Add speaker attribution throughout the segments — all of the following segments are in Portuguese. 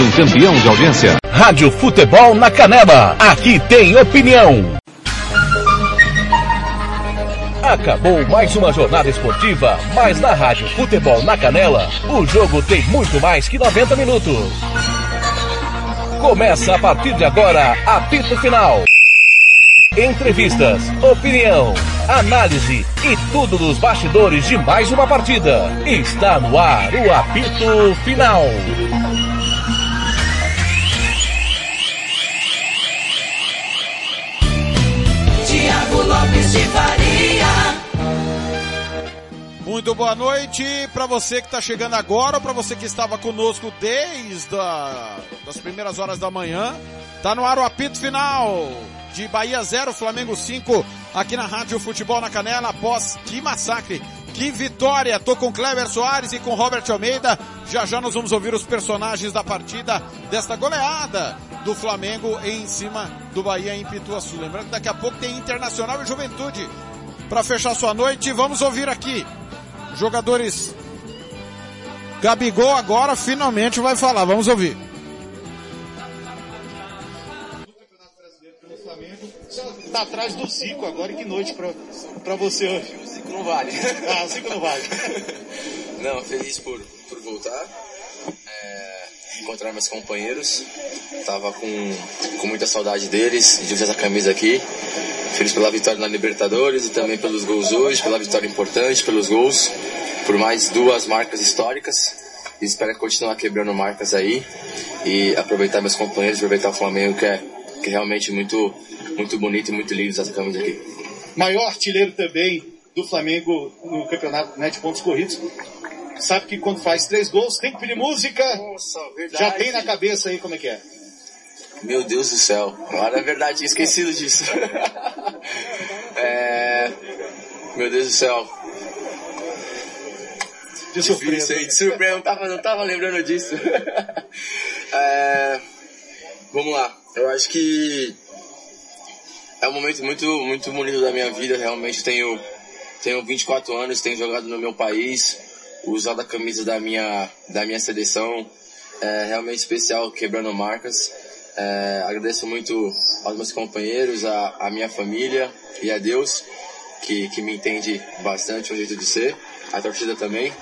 Speaker 1: de um campeão de audiência.
Speaker 2: Rádio Futebol na Canela. Aqui tem opinião. Acabou mais uma jornada esportiva, mas na Rádio Futebol na Canela, o jogo tem muito mais que 90 minutos. Começa a partir de agora, apito final. Entrevistas, opinião, análise e tudo dos bastidores de mais uma partida. Está no ar o apito final.
Speaker 3: Faria.
Speaker 4: Muito boa noite para você que está chegando agora ou para você que estava conosco desde a, das primeiras horas da manhã. Tá no ar o apito final de Bahia 0, Flamengo 5, aqui na Rádio Futebol na Canela, após que massacre, que vitória! Tô com Cleber Soares e com Robert Almeida. Já já nós vamos ouvir os personagens da partida desta goleada do Flamengo em cima do Bahia em Pituaçu. Lembrando que daqui a pouco tem Internacional e Juventude. Para fechar sua noite, vamos ouvir aqui jogadores Gabigol agora finalmente vai falar. Vamos ouvir.
Speaker 5: Tá atrás do Zico agora e que noite pra, pra você hoje.
Speaker 6: O Zico não vale.
Speaker 5: Ah, o Zico não vale.
Speaker 6: não, feliz por, por voltar. É, encontrar meus companheiros. Tava com, com muita saudade deles, de usar essa camisa aqui. Feliz pela vitória na Libertadores e também pelos gols hoje, pela vitória importante, pelos gols, por mais duas marcas históricas. E espero continuar quebrando marcas aí e aproveitar meus companheiros, aproveitar o Flamengo que é, que é realmente muito, muito bonito e muito lindo essa camisa aqui.
Speaker 5: Maior artilheiro também do Flamengo no campeonato né, de pontos corridos. Sabe que quando faz três gols tem que pedir música.
Speaker 6: Nossa, verdade.
Speaker 5: Já tem na cabeça aí como é que é.
Speaker 6: Meu Deus do céu. Agora é verdade, tinha esquecido disso. é... Meu Deus do céu.
Speaker 5: De surpresa.
Speaker 6: Difícil, de surpresa, não tava, não tava lembrando disso. é... Vamos lá. Eu acho que é um momento muito, muito bonito da minha vida. Realmente tenho, tenho 24 anos, tenho jogado no meu país, usado a camisa da minha, da minha seleção. É realmente especial, quebrando marcas. É, agradeço muito aos meus companheiros, a, a minha família e a Deus, que, que me entende bastante o jeito de ser, a torcida também.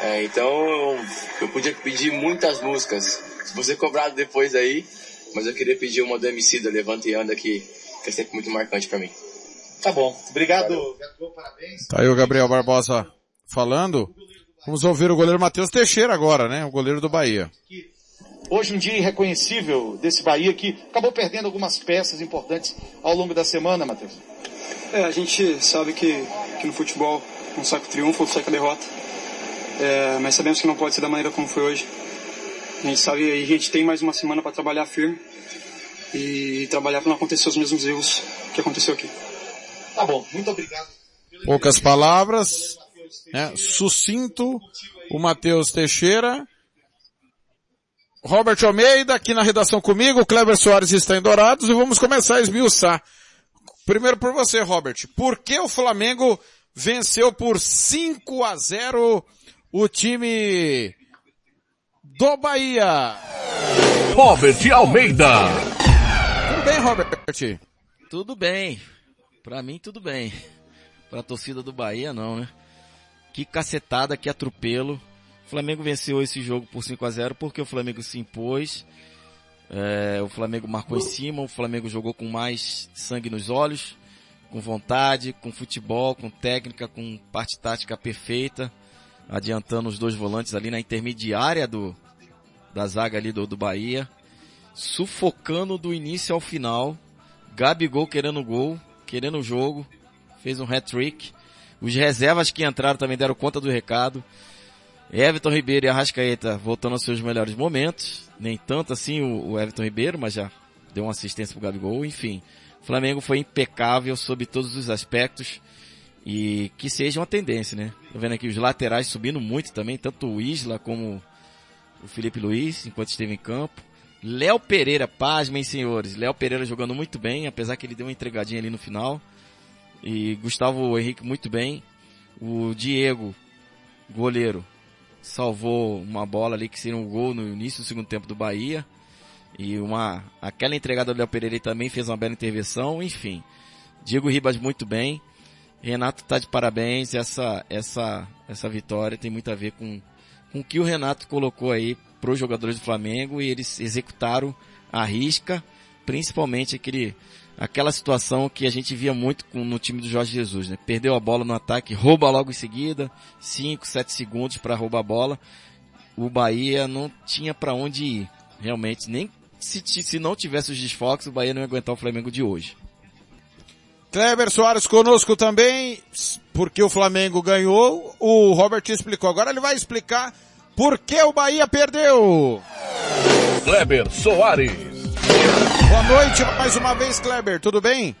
Speaker 6: É, então eu, eu podia pedir muitas músicas. Se você cobrado depois aí, mas eu queria pedir uma do MC da Levanta e Anda que, que é sempre muito marcante para mim.
Speaker 5: Tá bom. Obrigado, Gabriel, parabéns.
Speaker 4: Tá aí o Gabriel Barbosa falando. Vamos ouvir o goleiro Matheus Teixeira agora, né? O goleiro do Bahia.
Speaker 5: Hoje um dia irreconhecível desse Bahia que acabou perdendo algumas peças importantes ao longo da semana, Matheus.
Speaker 7: É, a gente sabe que, que no futebol um saco triunfo, outro saco derrota. É, mas sabemos que não pode ser da maneira como foi hoje. A gente sabe a gente tem mais uma semana para trabalhar firme e trabalhar para não acontecer os mesmos erros que aconteceu aqui.
Speaker 5: Tá bom, muito obrigado.
Speaker 4: Poucas palavras, né? sucinto, o Matheus Teixeira. Robert Almeida aqui na redação comigo, o Kleber Soares está em Dourados e vamos começar a esmiuçar. Primeiro por você, Robert. Por que o Flamengo venceu por 5 a 0 o time do Bahia?
Speaker 2: Robert Almeida.
Speaker 4: Tudo bem, Robert?
Speaker 8: Tudo bem. Pra mim, tudo bem. Pra torcida do Bahia, não, né? Que cacetada, que atropelo. O Flamengo venceu esse jogo por 5 a 0 porque o Flamengo se impôs. É, o Flamengo marcou em cima, o Flamengo jogou com mais sangue nos olhos, com vontade, com futebol, com técnica, com parte tática perfeita, adiantando os dois volantes ali na intermediária do, da zaga ali do, do Bahia, sufocando do início ao final, Gabigol querendo gol, querendo o jogo, fez um hat-trick, os reservas que entraram também deram conta do recado, Everton Ribeiro e Arrascaeta voltando aos seus melhores momentos. Nem tanto assim o, o Everton Ribeiro, mas já deu uma assistência pro Gabigol. Enfim, o Flamengo foi impecável sob todos os aspectos. E que seja uma tendência, né? Tô vendo aqui os laterais subindo muito também, tanto o Isla como o Felipe Luiz, enquanto esteve em campo. Léo Pereira, pasmem senhores. Léo Pereira jogando muito bem, apesar que ele deu uma entregadinha ali no final. E Gustavo Henrique muito bem. O Diego, goleiro, salvou uma bola ali que seria um gol no início do segundo tempo do Bahia. E uma, aquela entregada do Léo Pereira também fez uma bela intervenção, enfim. Diego Ribas muito bem. Renato tá de parabéns, essa, essa, essa vitória tem muito a ver com, com o que o Renato colocou aí para os jogadores do Flamengo e eles executaram a risca, principalmente aquele, aquela situação que a gente via muito com, no time do Jorge Jesus, né? Perdeu a bola no ataque, rouba logo em seguida, 5, 7 segundos para roubar a bola. O Bahia não tinha para onde ir, realmente, nem se, se não tivesse os desfoques, o Bahia não ia aguentar o Flamengo de hoje.
Speaker 4: Kleber Soares conosco também, porque o Flamengo ganhou, o Robert explicou. Agora ele vai explicar por que o Bahia perdeu.
Speaker 2: Kleber Soares.
Speaker 4: Boa noite mais uma vez, Kleber, tudo bem?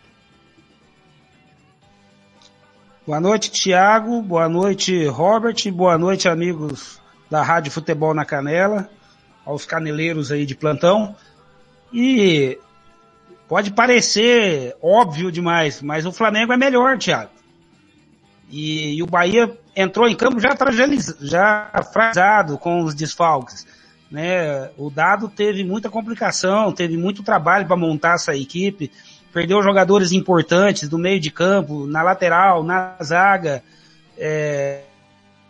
Speaker 1: Boa noite, Thiago. Boa noite, Robert. Boa noite, amigos da Rádio Futebol na Canela, aos caneleiros aí de plantão. E pode parecer óbvio demais, mas o Flamengo é melhor, Thiago. E, e o Bahia entrou em campo já, já com os desfalques. Né? O Dado teve muita complicação, teve muito trabalho para montar essa equipe, perdeu jogadores importantes do meio de campo, na lateral, na zaga. É,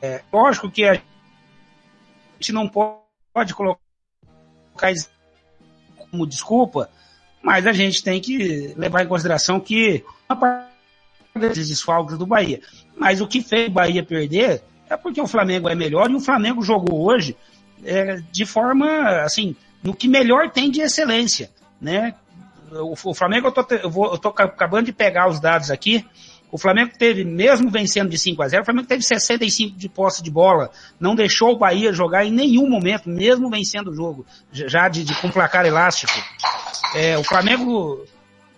Speaker 1: é, lógico que a gente não pode colocar como desculpa, mas a gente tem que levar em consideração que a parte desses desfalques do Bahia. Mas o que fez o Bahia perder é porque o Flamengo é melhor e o Flamengo jogou hoje é, de forma, assim, no que melhor tem de excelência, né? O, o Flamengo, eu tô, eu, vou, eu tô acabando de pegar os dados aqui, o Flamengo teve, mesmo vencendo de 5 a 0, o Flamengo teve 65 de posse de bola, não deixou o Bahia jogar em nenhum momento, mesmo vencendo o jogo, já de, de com placar elástico. É, o Flamengo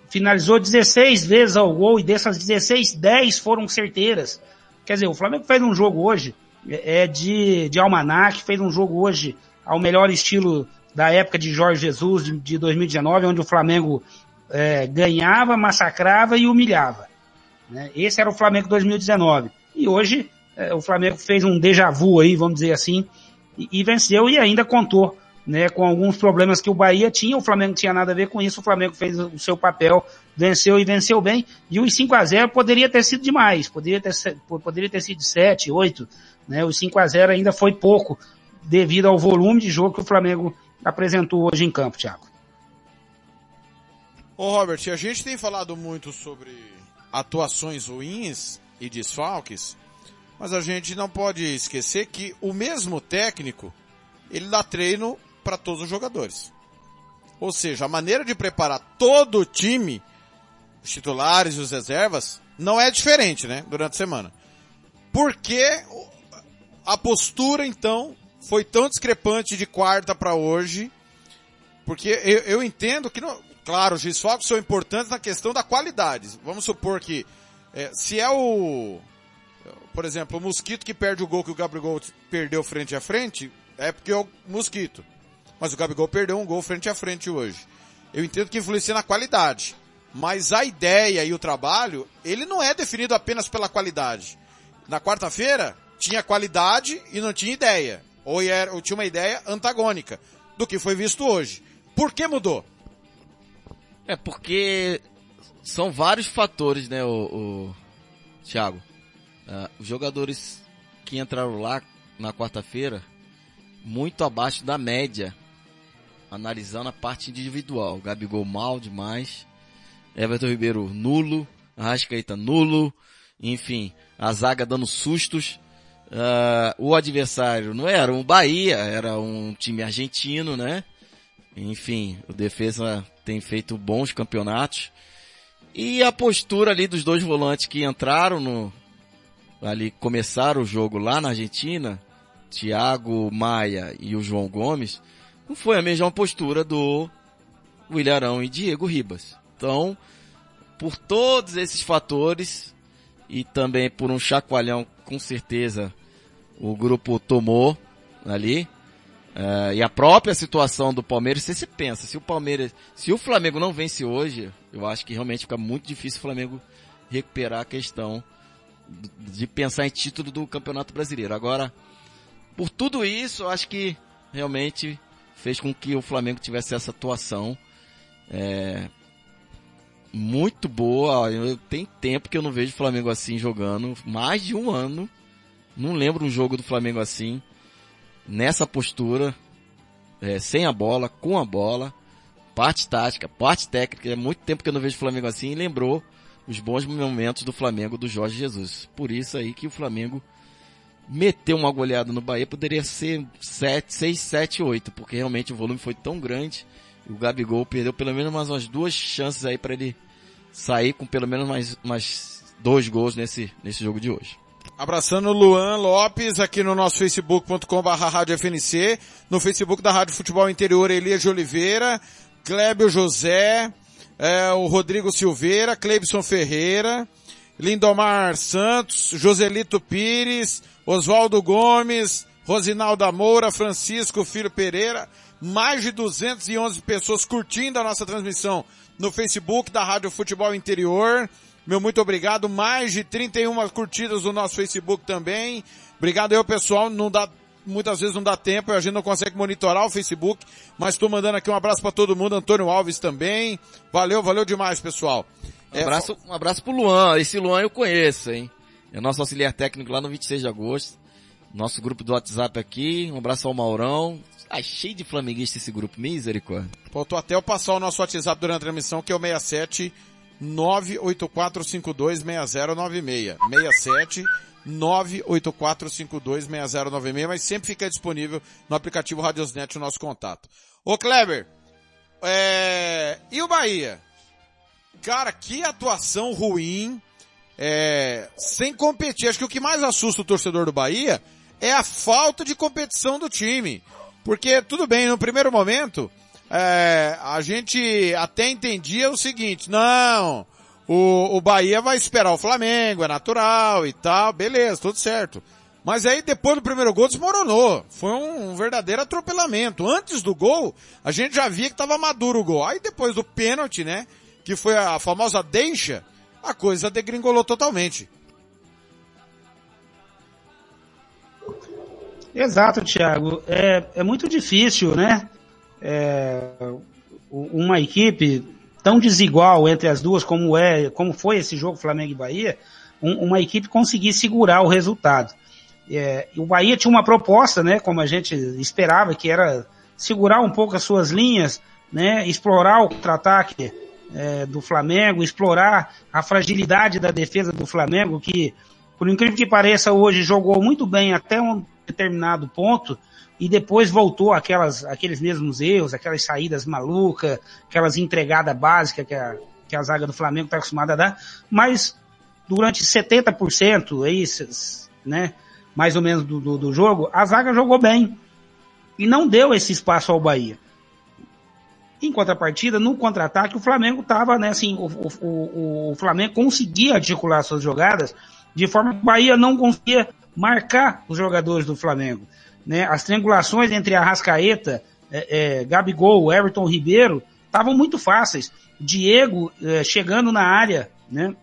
Speaker 1: finalizou 16 vezes ao gol e dessas 16, 10 foram certeiras. Quer dizer, o Flamengo fez um jogo hoje, é, é de, de almanac, fez um jogo hoje ao melhor estilo da época de Jorge Jesus, de, de 2019, onde o Flamengo é, ganhava, massacrava e humilhava. Né? Esse era o Flamengo 2019. E hoje é, o Flamengo fez um déjà vu aí, vamos dizer assim, e, e, venceu e ainda contou né, com alguns problemas que o Bahia tinha, o Flamengo tinha nada a ver com isso, o Flamengo fez o seu papel, venceu e venceu bem, e os 5 a 0 poderia ter sido demais, poderia ter, poderia ter sido 7, 8, né, os 5 a 0 ainda foi pouco, devido ao volume de jogo que o Flamengo apresentou hoje em campo, Thiago.
Speaker 4: Ô Robert, a gente tem falado muito sobre atuações ruins e desfalques, mas a gente não pode esquecer que o mesmo técnico, ele dá treino para todos os jogadores. Ou seja, a maneira de preparar todo o time, os titulares e os reservas, não é diferente, né, durante a semana. Por que a postura, então, foi tão discrepante de quarta para hoje? Porque eu, eu entendo que, não, Claro, os desfalques são importantes na questão da qualidade. Vamos supor que é, se é o, por exemplo, o Mosquito que perde o gol que o Gabigol perdeu frente a frente, é porque é o Mosquito. Mas o Gabigol perdeu um gol frente a frente hoje. Eu entendo que influencia na qualidade. Mas a ideia e o trabalho, ele não é definido apenas pela qualidade. Na quarta-feira, tinha qualidade e não tinha ideia. Ou, era, ou tinha uma ideia antagônica do que foi visto hoje. Por que mudou?
Speaker 8: É porque são vários fatores, né, o, o Thiago. Uh, os jogadores que entraram lá na quarta-feira, muito abaixo da média, analisando a parte individual. Gabigol mal demais, Everton Ribeiro nulo, Arrascaeta nulo, enfim, a zaga dando sustos. Uh, o adversário não era um Bahia, era um time argentino, né? Enfim, o defesa tem feito bons campeonatos. E a postura ali dos dois volantes que entraram no, ali começaram o jogo lá na Argentina, Thiago Maia e o João Gomes, não foi a mesma postura do William e Diego Ribas. Então, por todos esses fatores e também por um chacoalhão, com certeza o grupo tomou ali, Uh, e a própria situação do Palmeiras, você se pensa, se o Palmeiras, se o Flamengo não vence hoje, eu acho que realmente fica muito difícil o Flamengo recuperar a questão de pensar em título do Campeonato Brasileiro. Agora, por tudo isso, eu acho que realmente fez com que o Flamengo tivesse essa atuação é, muito boa. Eu, tem tempo que eu não vejo o Flamengo assim jogando, mais de um ano. Não lembro um jogo do Flamengo assim, nessa postura, é, sem a bola, com a bola, parte tática, parte técnica. É muito tempo que eu não vejo o Flamengo assim e lembrou os bons momentos do Flamengo do Jorge Jesus. Por isso aí que o Flamengo meteu uma goleada no Bahia poderia ser 7, 6, 7, 8, porque realmente o volume foi tão grande. E o Gabigol perdeu pelo menos mais umas duas chances aí para ele sair com pelo menos mais, mais dois gols nesse, nesse jogo de hoje.
Speaker 4: Abraçando o Luan Lopes aqui no nosso facebook.com barra FNC, no Facebook da Rádio Futebol Interior Elias de Oliveira, Clébio José, é, o Rodrigo Silveira, Cleibson Ferreira, Lindomar Santos, Joselito Pires, Oswaldo Gomes, Rosinalda Moura, Francisco Filho Pereira, mais de 211 pessoas curtindo a nossa transmissão no Facebook da Rádio Futebol Interior. Meu muito obrigado. Mais de 31 curtidas no nosso Facebook também. Obrigado aí, pessoal. Não dá, muitas vezes não dá tempo, a gente não consegue monitorar o Facebook, mas estou mandando aqui um abraço para todo mundo. Antônio Alves também. Valeu, valeu demais, pessoal.
Speaker 8: Um abraço, um abraço pro Luan. Esse Luan eu conheço, hein? É nosso auxiliar técnico lá no 26 de agosto. Nosso grupo do WhatsApp aqui. Um abraço ao Maurão. Ah, cheio de flamenguista esse grupo, misericórdia.
Speaker 4: Faltou até eu passar o nosso WhatsApp durante a transmissão, que é o 67 984526096. 67 984526096, mas sempre fica disponível no aplicativo Radiosnet o nosso contato. Ô Kleber, é... e o Bahia? Cara, que atuação ruim, é... sem competir. Acho que o que mais assusta o torcedor do Bahia é a falta de competição do time. Porque, tudo bem, no primeiro momento, é, a gente até entendia o seguinte, não, o, o Bahia vai esperar o Flamengo, é natural e tal, beleza, tudo certo. Mas aí depois do primeiro gol desmoronou. Foi um, um verdadeiro atropelamento. Antes do gol, a gente já via que estava maduro o gol. Aí depois do pênalti, né, que foi a famosa deixa, a coisa degringolou totalmente.
Speaker 1: Exato, Thiago. É, é muito difícil, né? É, uma equipe tão desigual entre as duas como é, como foi esse jogo Flamengo e Bahia, um, uma equipe conseguir segurar o resultado. É, o Bahia tinha uma proposta, né, como a gente esperava, que era segurar um pouco as suas linhas, né, explorar o contra-ataque é, do Flamengo, explorar a fragilidade da defesa do Flamengo, que, por incrível que pareça, hoje jogou muito bem até um determinado ponto e depois voltou aquelas, aqueles mesmos erros, aquelas saídas malucas, aquelas entregadas básicas que a, que a zaga do Flamengo está acostumada a dar, mas durante 70% aí, né, mais ou menos do, do, do, jogo, a zaga jogou bem e não deu esse espaço ao Bahia. Em contrapartida, no contra-ataque, o Flamengo estava, né, assim, o, o, o, Flamengo conseguia articular suas jogadas de forma que o Bahia não conseguia marcar os jogadores do Flamengo. Né? As triangulações entre a Rascaeta, é, é, Gabigol, Everton Ribeiro estavam muito fáceis. Diego é, chegando na área, né?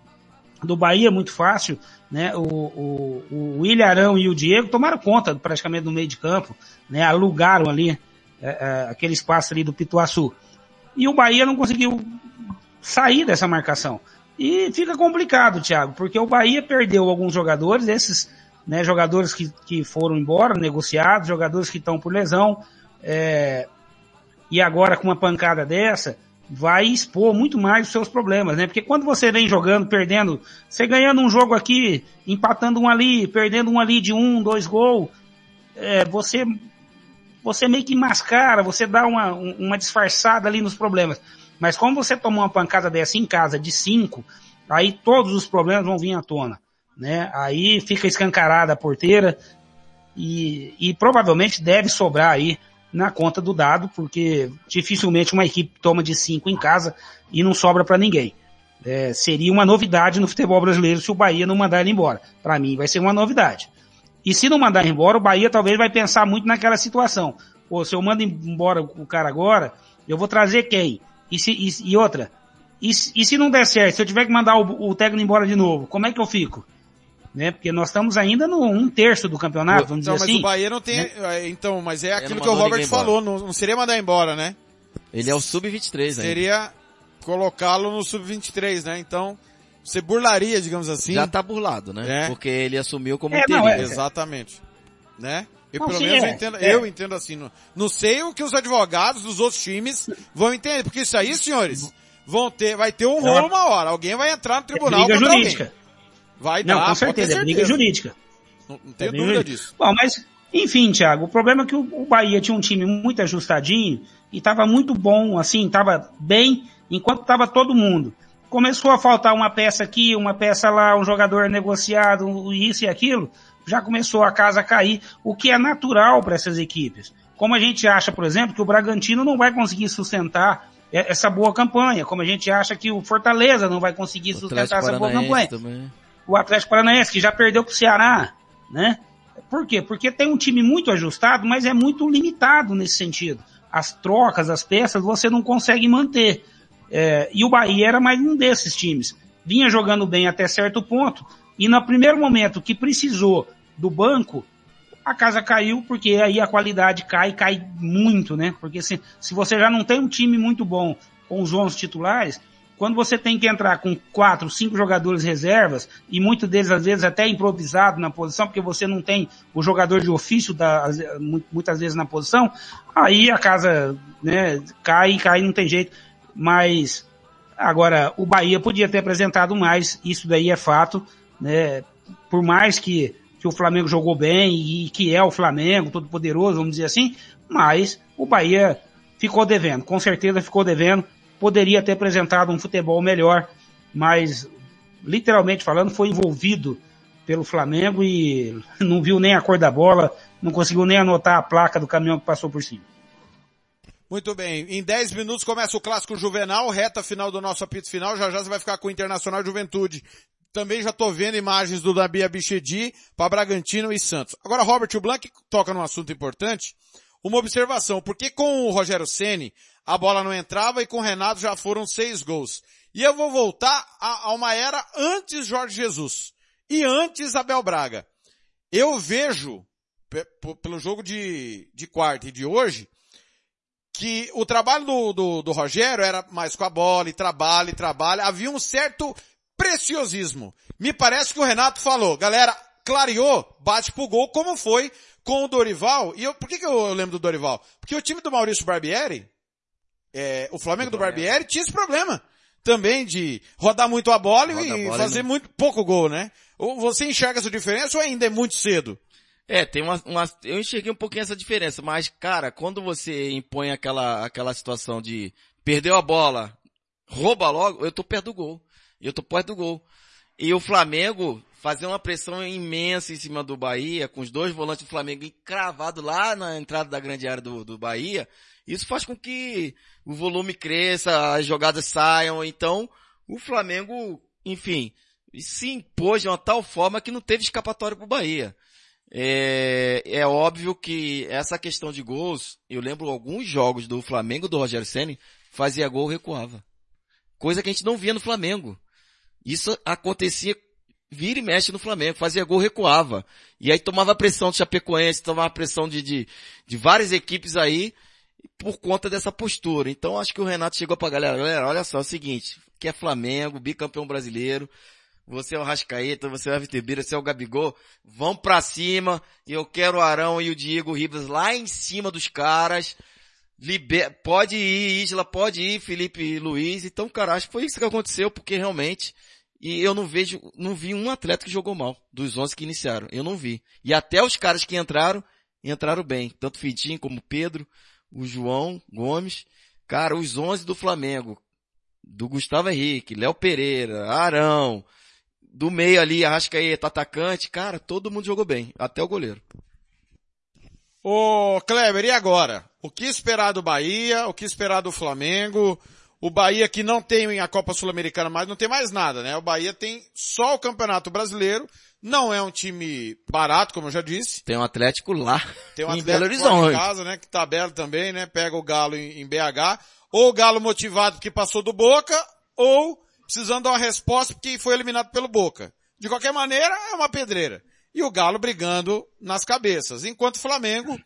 Speaker 1: Do Bahia muito fácil, né? O, o, o e o Diego tomaram conta praticamente do meio de campo, né? Alugaram ali é, é, aquele espaço ali do Pituaçu. E o Bahia não conseguiu sair dessa marcação. E fica complicado, Thiago, porque o Bahia perdeu alguns jogadores, esses né, jogadores que, que foram embora, negociados, jogadores que estão por lesão, é, e agora com uma pancada dessa, vai expor muito mais os seus problemas, né? Porque quando você vem jogando, perdendo, você ganhando um jogo aqui, empatando um ali, perdendo um ali de um, dois gols, é, você, você meio que mascara, você dá uma, uma disfarçada ali nos problemas. Mas como você tomou uma pancada dessa em casa de cinco, aí todos os problemas vão vir à tona né? Aí fica escancarada a porteira e, e provavelmente deve sobrar aí na conta do dado, porque dificilmente uma equipe toma de cinco em casa e não sobra para ninguém. É, seria uma novidade no futebol brasileiro se o Bahia não mandar ele embora. Para mim vai ser uma novidade. E se não mandar embora, o Bahia talvez vai pensar muito naquela situação. Pô, se eu mando embora o cara agora, eu vou trazer quem? E, se, e, e outra, e, e, se não der certo, se eu tiver que mandar o, o técnico embora de novo, como é que eu fico? Né? Porque nós estamos ainda no um terço do campeonato, vamos
Speaker 4: Então,
Speaker 1: dizer
Speaker 4: mas
Speaker 1: assim.
Speaker 4: o Bahia não tem,
Speaker 1: né?
Speaker 4: é, então, mas é aquilo que o Robert falou, não, não seria mandar embora, né?
Speaker 8: Ele é o sub-23 ainda.
Speaker 4: Seria colocá-lo no sub-23, né? Então, você burlaria, digamos assim.
Speaker 8: Já tá burlado, né?
Speaker 4: É.
Speaker 8: Porque ele assumiu como
Speaker 1: É,
Speaker 8: interino.
Speaker 1: não, é-
Speaker 4: Exatamente. Né? Eu,
Speaker 1: Não,
Speaker 4: pelo
Speaker 1: sim,
Speaker 4: menos
Speaker 1: é.
Speaker 4: eu entendo,
Speaker 1: É.
Speaker 4: eu entendo assim. Não, não sei o que os advogados dos outros times vão entender, porque isso aí, senhores, vão ter, vai ter um
Speaker 1: É uma-
Speaker 4: rolo uma hora. Alguém vai entrar no tribunal
Speaker 1: briga
Speaker 4: contra
Speaker 1: jurídica.
Speaker 4: alguém. Vai
Speaker 1: Não,
Speaker 4: dar,
Speaker 1: com
Speaker 4: ter
Speaker 1: certeza, é briga jurídica.
Speaker 4: Não, não tenho
Speaker 1: É
Speaker 4: dúvida
Speaker 1: briga
Speaker 4: disso.
Speaker 1: Bom, mas, enfim, Thiago, o problema é que o, Bahia tinha um time muito ajustadinho e estava muito bom, assim, estava bem, enquanto estava todo mundo. Começou a faltar uma peça aqui, uma peça lá, um jogador negociado, isso e aquilo, já começou a casa a cair, o que é natural para essas equipes. Como a gente acha, por exemplo, que o Bragantino não vai conseguir sustentar essa boa campanha, como a gente acha que o Fortaleza não vai conseguir
Speaker 8: O
Speaker 1: sustentar essa boa campanha
Speaker 8: também.
Speaker 1: O Atlético Paranaense, que já perdeu pro Ceará, né? Por quê? Porque tem um time muito ajustado, mas é muito limitado nesse sentido. As trocas, as peças, você não consegue manter. É, e o Bahia era mais um desses times. Vinha jogando bem até certo ponto, e no primeiro momento que precisou do banco, a casa caiu, porque aí a qualidade cai, cai muito, né? Porque se, se você já não tem um time muito bom com os 11 titulares, quando você tem que entrar com quatro, cinco jogadores reservas, e muitos deles às vezes até improvisado na posição, porque você não tem o jogador de ofício da, muitas vezes na posição, aí a casa, né, cai cai, não tem jeito. Mas, agora, o Bahia podia ter apresentado mais, isso daí é fato, né, por mais que, que o Flamengo jogou bem e que é o Flamengo, todo poderoso, vamos dizer assim, mas o Bahia ficou devendo, com certeza ficou devendo, poderia ter apresentado um futebol melhor, mas literalmente falando foi envolvido pelo Flamengo e não viu nem a cor da bola, não conseguiu nem anotar a placa do caminhão que passou por cima.
Speaker 4: Muito bem. Em 10 minutos começa o clássico Juvenal, reta final do nosso apito final. Já já você vai ficar com o Internacional Juventude. Também já tô vendo imagens do Dabi Abichedi para Bragantino e Santos. Agora, Robert Blanc toca num assunto importante. Uma observação, porque com o Rogério Ceni a bola não entrava e com o Renato já foram seis gols. E eu vou voltar a, a uma era antes Jorge Jesus e antes Abel Braga. Eu vejo, pelo jogo de, de quarta e de hoje, que o trabalho do, do, do Rogério era mais com a bola, e trabalha, e trabalha. Havia um certo preciosismo. Me parece que o Renato falou, galera, clareou, bate pro gol, como foi com o Dorival. E eu, por que, que eu lembro do Dorival? Porque o time do Maurício Barbieri, é, o Flamengo do Barbieri tinha esse problema também de rodar muito a bola
Speaker 8: Roda
Speaker 4: e
Speaker 8: a bola
Speaker 4: fazer
Speaker 8: e não-
Speaker 4: muito pouco gol, né? Ou você enxerga essa diferença ou ainda é muito cedo?
Speaker 8: É, tem uma, uma, eu enxerguei um pouquinho essa diferença, mas, cara, quando você impõe aquela, aquela situação de perdeu a bola, rouba logo, eu tô perto do gol. Eu tô perto do gol. E o Flamengo fazer uma pressão imensa em cima do Bahia, com os dois volantes do Flamengo encravados lá na entrada da grande área do, do Bahia, isso faz com que o volume cresça, as jogadas saiam, então o Flamengo, enfim, se impôs de uma tal forma que não teve escapatória pro Bahia. É, é óbvio que essa questão de gols, eu lembro alguns jogos do Flamengo do Rogério Ceni fazia gol recuava. Coisa que a gente não via no Flamengo. Isso acontecia vira e mexe no Flamengo, fazia gol recuava. E aí tomava pressão do Chapecoense, tomava pressão de, de, de várias equipes aí por conta dessa postura. Então acho que o Renato chegou pra galera, galera, olha só, é o seguinte, que é Flamengo, bicampeão brasileiro, você é o Rascaeta, você é o Everton você é o Gabigol, vão pra cima, e eu quero o Arão e o Diego Ribas lá em cima dos caras, Liber... pode ir, Isla, pode ir, Felipe Luiz, então cara, acho que foi isso que aconteceu, porque realmente, e eu não vejo, não vi um atleta que jogou mal, dos 11 que iniciaram, eu não vi. E até os caras que entraram, entraram bem, tanto Fitinho como Pedro, o João Gomes, cara, os 11 do Flamengo, do Gustavo Henrique, Léo Pereira, Arão, do meio ali, Arrascaeta, atacante, cara, todo mundo jogou bem, até o goleiro.
Speaker 4: Ô, Kleber, e agora? O que esperar do Bahia? O que esperar do Flamengo? O Bahia que não tem a Copa Sul-Americana mais, não tem mais nada, né? O Bahia tem só o Campeonato Brasileiro. Não é um time barato, como eu já disse.
Speaker 8: Tem um Atlético lá,
Speaker 4: Tem um
Speaker 8: em
Speaker 4: Atlético
Speaker 8: Belo
Speaker 4: fora de
Speaker 8: Horizonte.
Speaker 4: casa, né? Que tá belo também, né? Pega o Galo em, em BH. Ou o Galo motivado porque passou do Boca, ou precisando dar uma resposta porque foi eliminado pelo Boca. De qualquer maneira, é uma pedreira. E o Galo brigando nas cabeças. Enquanto o Flamengo,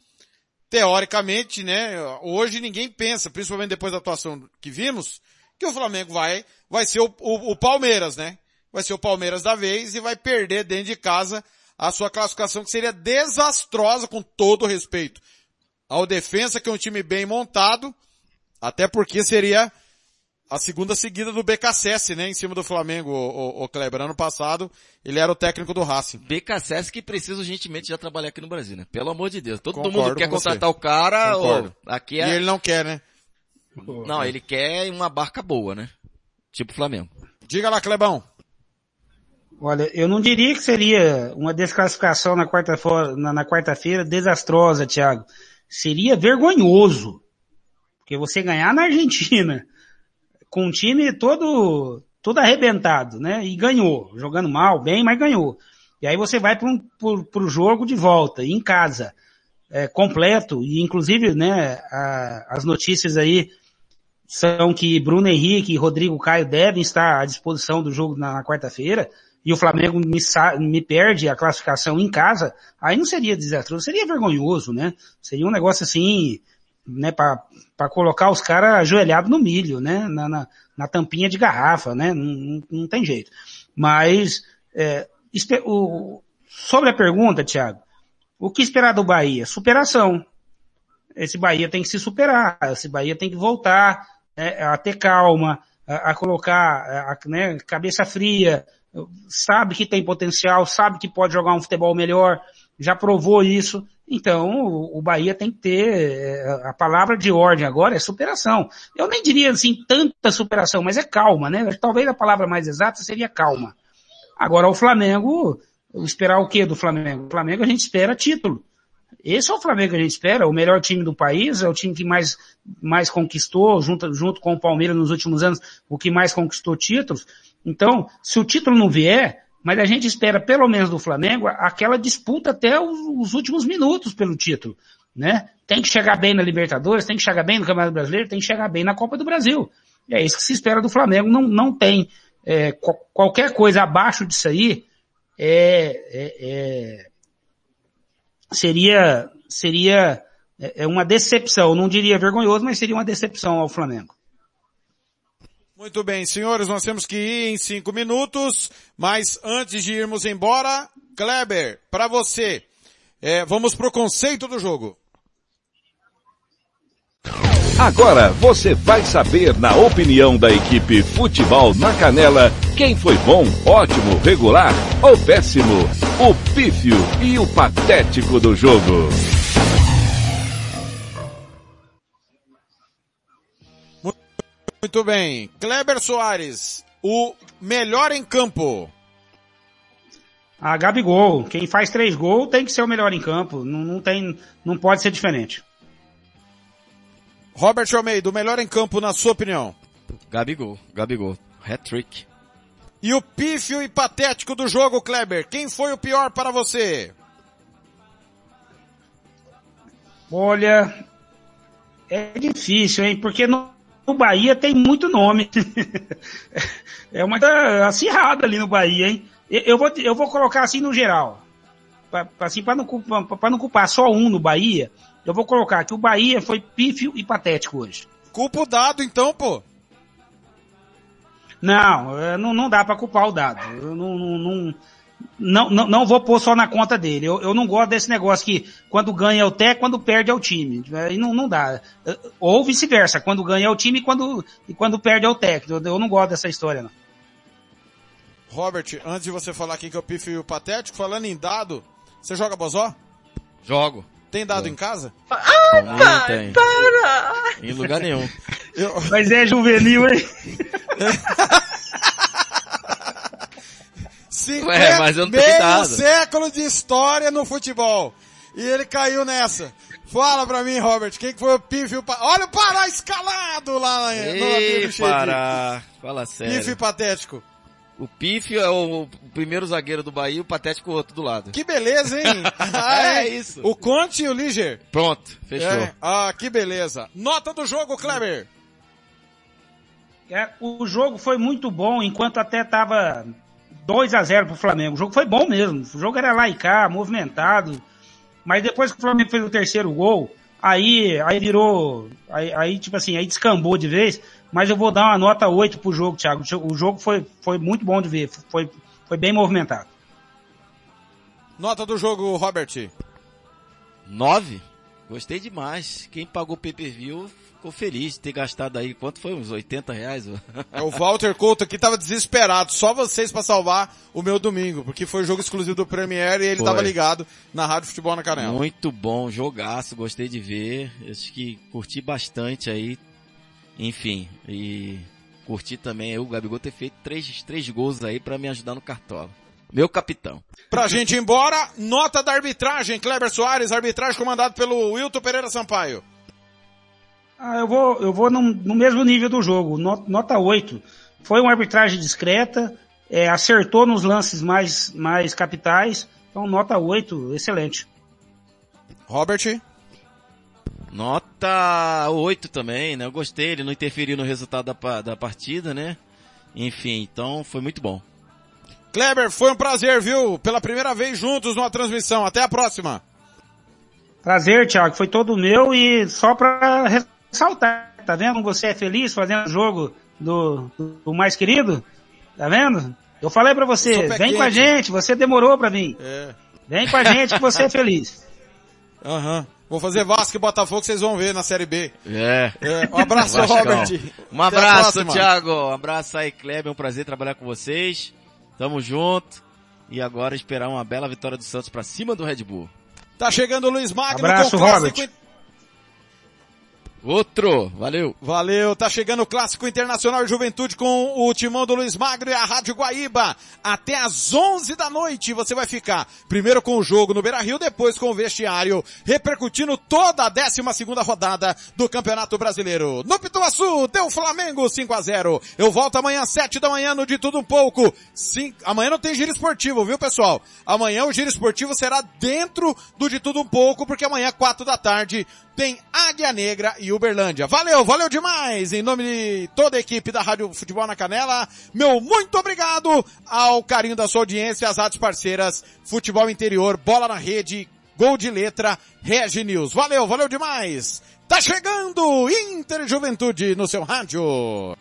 Speaker 4: teoricamente, né, hoje ninguém pensa, principalmente depois da atuação que vimos, que o Flamengo vai, vai ser o, o, o Palmeiras, né? Vai ser o Palmeiras da vez e vai perder dentro de casa a sua classificação que seria desastrosa com todo respeito ao defensa, que é um time bem montado, até porque seria a segunda seguida do BKSS, né, em cima do Flamengo, o, o, o, Kleber. Ano passado, ele era o técnico do Racing.
Speaker 8: BKSS que precisa urgentemente já trabalhar aqui no Brasil, né? Pelo amor de Deus. Todo Concordo mundo quer contratar você. o cara, ou, aqui é...
Speaker 4: E ele não quer, né?
Speaker 8: Não, ele quer uma barca boa, né? Tipo Flamengo.
Speaker 4: Diga lá, Clebão.
Speaker 1: Olha, eu não diria que seria uma desclassificação na quarta-feira na, na quarta desastrosa, Thiago. Seria vergonhoso. Porque você ganhar na Argentina, com um time todo, todo arrebentado, né? E ganhou. Jogando mal, bem, mas ganhou. E aí você vai para um, pro, jogo de volta, em casa, é, completo, e inclusive, né, a, as notícias aí são que Bruno Henrique e Rodrigo Caio devem estar à disposição do jogo na, na quarta-feira, e o Flamengo me, me, perde a classificação em casa, aí não seria desastroso, seria vergonhoso, né? Seria um negócio assim, né, para colocar os caras ajoelhados no milho, né, na, na, na, tampinha de garrafa, né, não, não, tem jeito. Mas, é, o, sobre a pergunta, Thiago, o que esperar do Bahia? Superação. Esse Bahia tem que se superar, esse Bahia tem que voltar né, a ter calma, a, a colocar a, né, cabeça fria, sabe que tem potencial, sabe que pode jogar um futebol melhor, já provou isso, então, o Bahia tem que ter, eh, a palavra de ordem agora é superação. Eu nem diria assim tanta superação, mas é calma, né? Talvez a palavra mais exata seria calma. Agora o Flamengo, esperar o que do Flamengo? O Flamengo a gente espera título. Esse é o Flamengo que a gente espera, o melhor time do país, é o time que mais, mais conquistou, junto, junto com o Palmeiras nos últimos anos, o que mais conquistou títulos. Então, se o título não vier, mas a gente espera, pelo menos do Flamengo, aquela disputa até os, últimos minutos pelo título, né? Tem que chegar bem na Libertadores, tem que chegar bem no Campeonato Brasileiro, tem que chegar bem na Copa do Brasil. E é isso que se espera do Flamengo. Não, não tem é, qualquer coisa abaixo disso aí é, é, é seria seria é, é uma decepção. Não diria vergonhoso, mas seria uma decepção ao Flamengo.
Speaker 4: Muito bem, senhores, nós temos que ir em cinco minutos, mas antes de irmos embora, Kleber, para você, é, vamos pro conceito do jogo.
Speaker 2: Agora você vai saber, na opinião da equipe Futebol na Canela, quem foi bom, ótimo, regular ou péssimo, o pífio e o patético do jogo.
Speaker 4: Muito bem. Kleber Soares, o melhor em campo.
Speaker 1: A Gabigol, quem faz três gols tem que ser o melhor em campo. Não, não tem, não pode ser diferente.
Speaker 4: Robert Almeida, o melhor em campo na sua opinião?
Speaker 8: Gabigol, Gabigol, hat-trick.
Speaker 4: E o pífio e patético do jogo, Kleber, quem foi o pior para você?
Speaker 1: Olha, é difícil, hein? Porque não, o Bahia tem muito nome. é uma acirrada ali no Bahia, hein? Eu vou, eu vou colocar assim no geral. Pra, assim, para não, pra não culpar só um no Bahia, eu vou colocar que o Bahia foi pífio e patético hoje.
Speaker 4: Culpa o dado então, pô.
Speaker 1: Não, é, não, não dá para culpar o dado. Eu não, não, não, não, não, não vou pôr só na conta dele. Eu, eu não gosto desse negócio que quando ganha é o técnico, quando perde é o time. Aí não, não dá. Ou vice-versa, quando ganha é o time e quando, e quando perde é o técnico. Eu, eu não gosto dessa história, não.
Speaker 4: Robert, antes de você falar aqui que eu pifio patético, falando em dado, você joga bozó?
Speaker 8: Jogo.
Speaker 4: Tem dado em casa?
Speaker 9: Ah, não, tem. para!
Speaker 8: Em lugar nenhum.
Speaker 1: Eu... Mas é juvenil, hein?
Speaker 4: 50, Ué, mas eu não meio dado. século de história no futebol. E ele caiu nessa. Fala pra mim, Robert, quem que foi o pífio... Pa... Olha o Pará escalado lá
Speaker 8: Ei, no Pará. Fala sério.
Speaker 4: Pífio patético.
Speaker 8: O Pífio é o primeiro zagueiro do Bahia, o Patético o outro do lado.
Speaker 4: Que beleza, hein?
Speaker 8: ah, é isso.
Speaker 4: O Conte e o Liger.
Speaker 8: Pronto, fechou. É.
Speaker 4: Ah, que beleza. Nota do jogo, Kleber.
Speaker 1: É, o jogo foi muito bom, enquanto até tava 2 a 0 pro Flamengo. O jogo foi bom mesmo. O jogo era lá e cá, movimentado. Mas depois que o Flamengo fez o terceiro gol, aí, aí virou, aí, aí tipo assim, aí descambou de vez. Mas eu vou dar uma nota 8 pro jogo, Thiago. O jogo foi, foi muito bom de ver. Foi, foi bem movimentado.
Speaker 4: Nota do jogo, Robert.
Speaker 8: 9? Gostei demais. Quem pagou pay-per-view ficou feliz de ter gastado aí, quanto foi? Uns 80 reais?
Speaker 4: É, o Walter Couto aqui tava desesperado, só vocês para salvar o meu domingo, porque foi jogo exclusivo do Premier e ele foi. tava ligado na Rádio Futebol na Canela.
Speaker 8: Muito bom, jogaço, gostei de ver, acho que curti bastante aí, enfim, e curti também o Gabigol ter feito três, três gols aí para me ajudar no cartola. Meu capitão.
Speaker 4: Pra gente ir embora, nota da arbitragem, Kleber Soares, arbitragem comandado pelo Wilton Pereira Sampaio.
Speaker 1: Ah, eu vou, eu vou no, no mesmo nível do jogo, nota 8. Foi uma arbitragem discreta, é, acertou nos lances mais, mais capitais, então nota 8, excelente.
Speaker 4: Robert?
Speaker 8: Nota 8 também, né? Eu gostei, ele não interferiu no resultado da, da partida, né? Enfim, então foi muito bom.
Speaker 4: Kleber, foi um prazer, viu? Pela primeira vez juntos numa transmissão. Até a próxima.
Speaker 1: Prazer, Thiago. Foi todo meu e só para saltar. Tá vendo? Você é feliz fazendo o jogo do, do, mais querido? Tá vendo? Eu falei para você, vem quente. com a gente, você demorou para vir. É. Vem com a gente que você é feliz.
Speaker 4: Aham. Uhum. Vou fazer Vasco e Botafogo, vocês vão ver na Série B.
Speaker 8: É.
Speaker 4: é. Um abraço, Robert.
Speaker 8: Um abraço, Thiago. Um abraço aí, Kleber. É um prazer trabalhar com vocês. Tamo junto. E agora esperar uma bela vitória do Santos para cima do Red Bull.
Speaker 4: Tá chegando o Luiz Magno
Speaker 1: abraço, com Robert.
Speaker 8: Outro, valeu.
Speaker 4: Valeu, tá chegando o Clássico Internacional Juventude com o timão do Luiz Magro e a Rádio Guaíba. Até às 11 da noite você vai ficar primeiro com o jogo no Beira Rio, depois com o vestiário, repercutindo toda a 12 segunda rodada do Campeonato Brasileiro. No Pituaçu, deu Flamengo 5 a 0 Eu volto amanhã às 7 da manhã no De Tudo Um Pouco. Sim, amanhã não tem giro esportivo, viu pessoal? Amanhã o giro esportivo será dentro do De Tudo Um Pouco, porque amanhã 4 da tarde tem Águia Negra e Uberlândia. Valeu, valeu demais! Em nome de toda a equipe da Rádio Futebol na Canela, meu muito obrigado ao carinho da sua audiência, às rádios parceiras, Futebol Interior, Bola na Rede, Gol de Letra, Regi News. Valeu, valeu demais! Tá chegando Inter Juventude no seu rádio.